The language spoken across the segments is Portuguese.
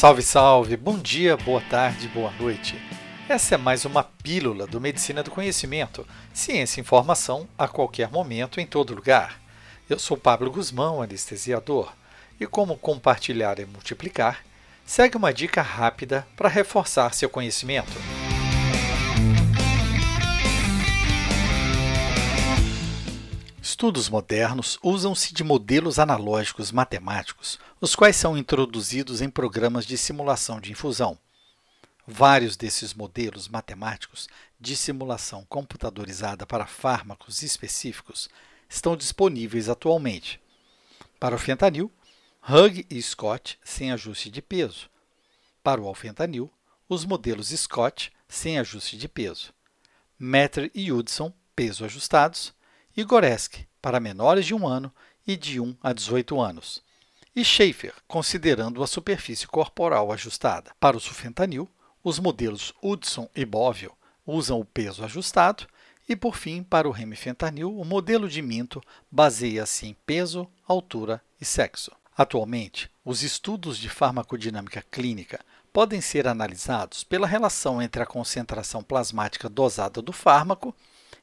Salve, salve! Bom dia, boa tarde, boa noite. Essa é mais uma pílula do Medicina do Conhecimento, ciência e informação a qualquer momento, em todo lugar. Eu sou Pablo Guzmão, anestesiador, e como compartilhar é multiplicar, segue uma dica rápida para reforçar seu conhecimento. Estudos modernos usam-se de modelos analógicos matemáticos, os quais são introduzidos em programas de simulação de infusão. Vários desses modelos matemáticos de simulação computadorizada para fármacos específicos estão disponíveis atualmente. Para o fentanil, Hug e Scott sem ajuste de peso. Para o alfentanil, os modelos Scott sem ajuste de peso. Metter e Hudson, peso ajustados, e Goreski, para menores de 1 ano e de 1 a 18 anos, e Schaefer, considerando a superfície corporal ajustada. Para o sulfentanil, os modelos Hudson e Bovio usam o peso ajustado e, por fim, para o remifentanil, o modelo de Minto baseia-se em peso, altura e sexo. Atualmente, os estudos de farmacodinâmica clínica podem ser analisados pela relação entre a concentração plasmática dosada do fármaco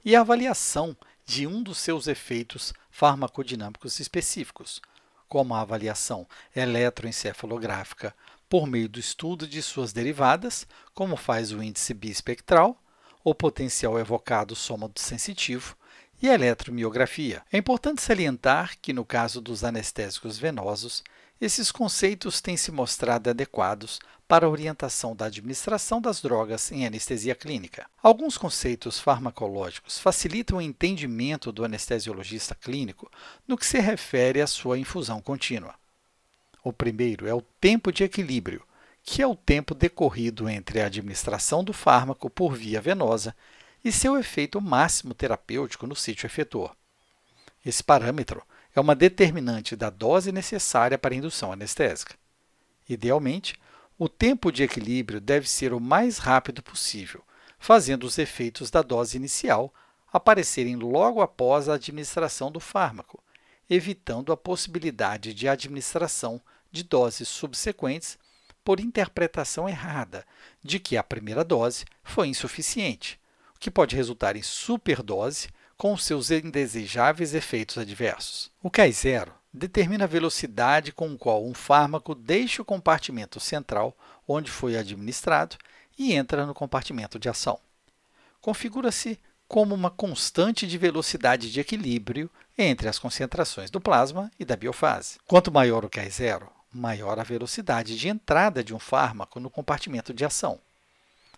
e a avaliação de um dos seus efeitos farmacodinâmicos específicos, como a avaliação eletroencefalográfica por meio do estudo de suas derivadas, como faz o índice bispectral, o potencial evocado soma do sensitivo e a eletromiografia. É importante salientar que, no caso dos anestésicos venosos, esses conceitos têm se mostrado adequados para orientação da administração das drogas em anestesia clínica. Alguns conceitos farmacológicos facilitam o entendimento do anestesiologista clínico no que se refere à sua infusão contínua. O primeiro é o tempo de equilíbrio, que é o tempo decorrido entre a administração do fármaco por via venosa e seu efeito máximo terapêutico no sítio efetor. Esse parâmetro é uma determinante da dose necessária para indução anestésica. Idealmente, o tempo de equilíbrio deve ser o mais rápido possível, fazendo os efeitos da dose inicial aparecerem logo após a administração do fármaco, evitando a possibilidade de administração de doses subsequentes por interpretação errada de que a primeira dose foi insuficiente, o que pode resultar em superdose com seus indesejáveis efeitos adversos. O K0 determina a velocidade com qual um fármaco deixa o compartimento central, onde foi administrado, e entra no compartimento de ação. Configura-se como uma constante de velocidade de equilíbrio entre as concentrações do plasma e da biofase. Quanto maior o K0, maior a velocidade de entrada de um fármaco no compartimento de ação.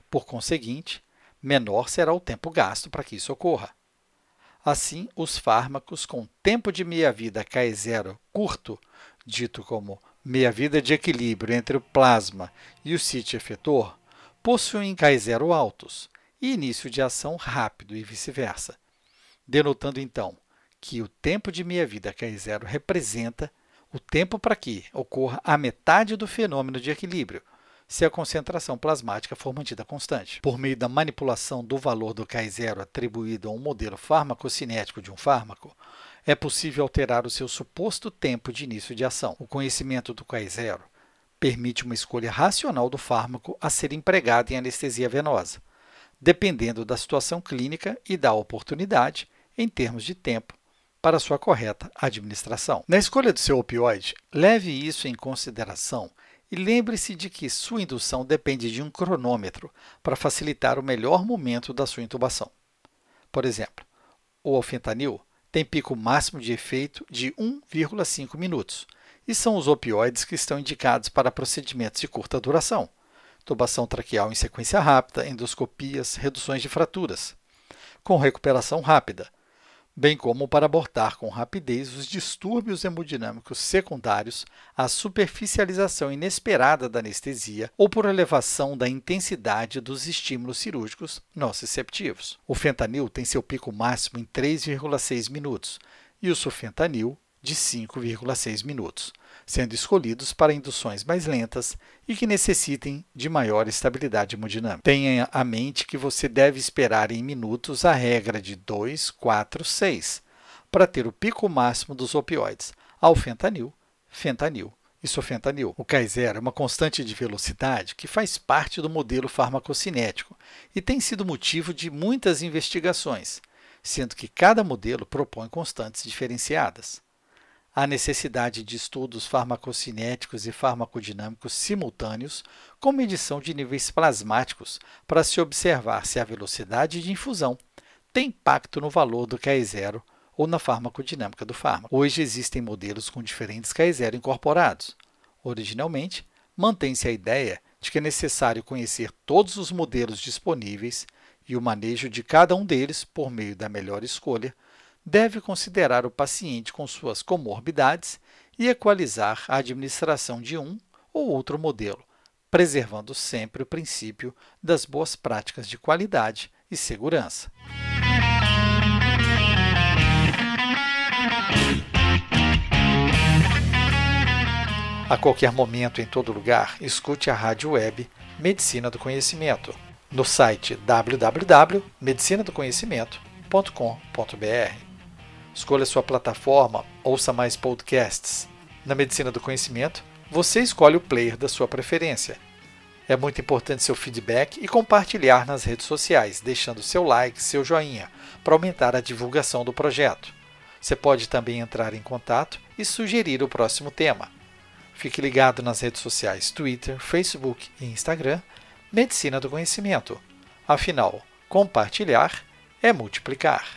Por conseguinte, menor será o tempo gasto para que isso ocorra. Assim, os fármacos com tempo de meia-vida K0 curto, dito como meia-vida de equilíbrio entre o plasma e o sítio efetor, possuem K0 altos e início de ação rápido e vice-versa, denotando então que o tempo de meia-vida K0 representa o tempo para que ocorra a metade do fenômeno de equilíbrio, se a concentração plasmática for mantida constante. Por meio da manipulação do valor do K0 atribuído a um modelo farmacocinético de um fármaco, é possível alterar o seu suposto tempo de início de ação. O conhecimento do K0 permite uma escolha racional do fármaco a ser empregado em anestesia venosa, dependendo da situação clínica e da oportunidade em termos de tempo para sua correta administração. Na escolha do seu opioide, leve isso em consideração e lembre-se de que sua indução depende de um cronômetro para facilitar o melhor momento da sua intubação. Por exemplo, o alfentanil tem pico máximo de efeito de 1,5 minutos e são os opioides que estão indicados para procedimentos de curta duração, intubação traqueal em sequência rápida, endoscopias, reduções de fraturas, com recuperação rápida, bem como para abortar com rapidez os distúrbios hemodinâmicos secundários à superficialização inesperada da anestesia ou por elevação da intensidade dos estímulos cirúrgicos nociceptivos. O fentanil tem seu pico máximo em 3,6 minutos e o sulfentanil de 5,6 minutos, sendo escolhidos para induções mais lentas e que necessitem de maior estabilidade hemodinâmica. Tenha a mente que você deve esperar em minutos a regra de 2, 4, 6 para ter o pico máximo dos opioides, alfentanil, fentanil isofentanil. O K0 é uma constante de velocidade que faz parte do modelo farmacocinético e tem sido motivo de muitas investigações, sendo que cada modelo propõe constantes diferenciadas. Há necessidade de estudos farmacocinéticos e farmacodinâmicos simultâneos com medição de níveis plasmáticos para se observar se a velocidade de infusão tem impacto no valor do Ki0 ou na farmacodinâmica do fármaco. Hoje existem modelos com diferentes Ki0 incorporados. Originalmente, mantém-se a ideia de que é necessário conhecer todos os modelos disponíveis e o manejo de cada um deles por meio da melhor escolha deve considerar o paciente com suas comorbidades e equalizar a administração de um ou outro modelo, preservando sempre o princípio das boas práticas de qualidade e segurança. A qualquer momento, em todo lugar, escute a rádio web Medicina do Conhecimento no site www.medicinadoconhecimento.com.br. Escolha sua plataforma, ouça mais podcasts. Na Medicina do Conhecimento, você escolhe o player da sua preferência. É muito importante seu feedback e compartilhar nas redes sociais, deixando seu like, seu joinha, para aumentar a divulgação do projeto. Você pode também entrar em contato e sugerir o próximo tema. Fique ligado nas redes sociais Twitter, Facebook e Instagram, Medicina do Conhecimento. Afinal, compartilhar é multiplicar.